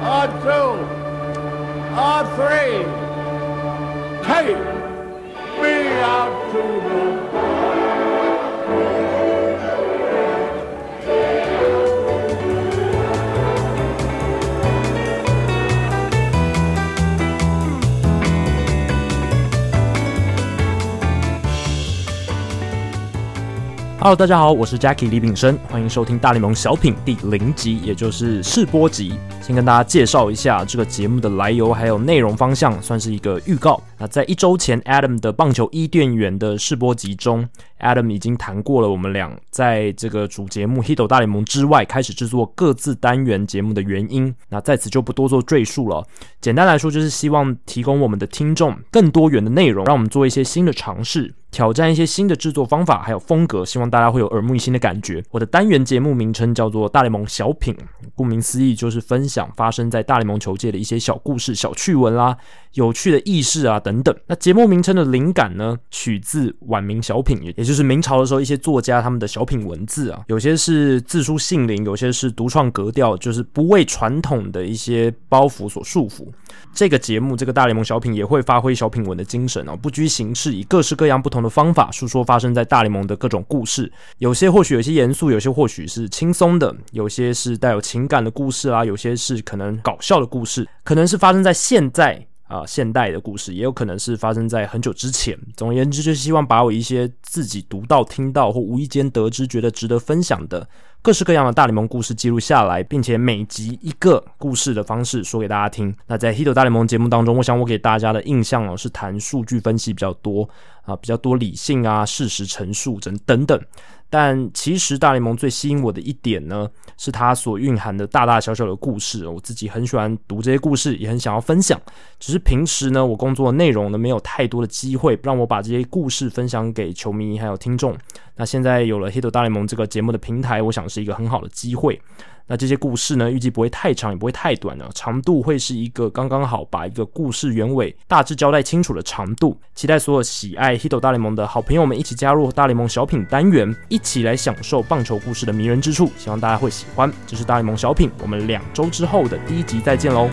R2, R3, K. Hello，大家好，我是 Jackie 李炳生，欢迎收听大联盟小品第零集，也就是试播集。先跟大家介绍一下这个节目的来由，还有内容方向，算是一个预告。那在一周前，Adam 的棒球伊甸园的试播集中，Adam 已经谈过了我们俩在这个主节目《Hito 大联盟》之外开始制作各自单元节目的原因。那在此就不多做赘述了。简单来说，就是希望提供我们的听众更多元的内容，让我们做一些新的尝试。挑战一些新的制作方法，还有风格，希望大家会有耳目一新的感觉。我的单元节目名称叫做《大联盟小品》，顾名思义就是分享发生在大联盟球界的一些小故事、小趣闻啦、有趣的轶事啊等等。那节目名称的灵感呢，取自晚明小品，也就是明朝的时候一些作家他们的小品文字啊，有些是自书性灵，有些是独创格调，就是不为传统的一些包袱所束缚。这个节目，这个大联盟小品也会发挥小品文的精神哦，不拘形式，以各式各样不同的方法诉说发生在大联盟的各种故事。有些或许有些严肃，有些或许是轻松的，有些是带有情感的故事啊，有些是可能搞笑的故事，可能是发生在现在啊现代的故事，也有可能是发生在很久之前。总而言之，就希望把我一些自己读到、听到或无意间得知，觉得值得分享的。各式各样的大联盟故事记录下来，并且每集一个故事的方式说给大家听。那在《Hit 大联盟》节目当中，我想我给大家的印象哦是谈数据分析比较多啊，比较多理性啊、事实陈述等等等。但其实大联盟最吸引我的一点呢，是它所蕴含的大大小小的故事。我自己很喜欢读这些故事，也很想要分享。只是平时呢，我工作的内容呢，没有太多的机会让我把这些故事分享给球迷还有听众。那现在有了《Hit 大联盟》这个节目的平台，我想是一个很好的机会。那这些故事呢，预计不会太长，也不会太短了，长度会是一个刚刚好，把一个故事原委大致交代清楚的长度。期待所有喜爱《Hito 大联盟》的好朋友们一起加入大联盟小品单元，一起来享受棒球故事的迷人之处。希望大家会喜欢。这是大联盟小品，我们两周之后的第一集再见喽。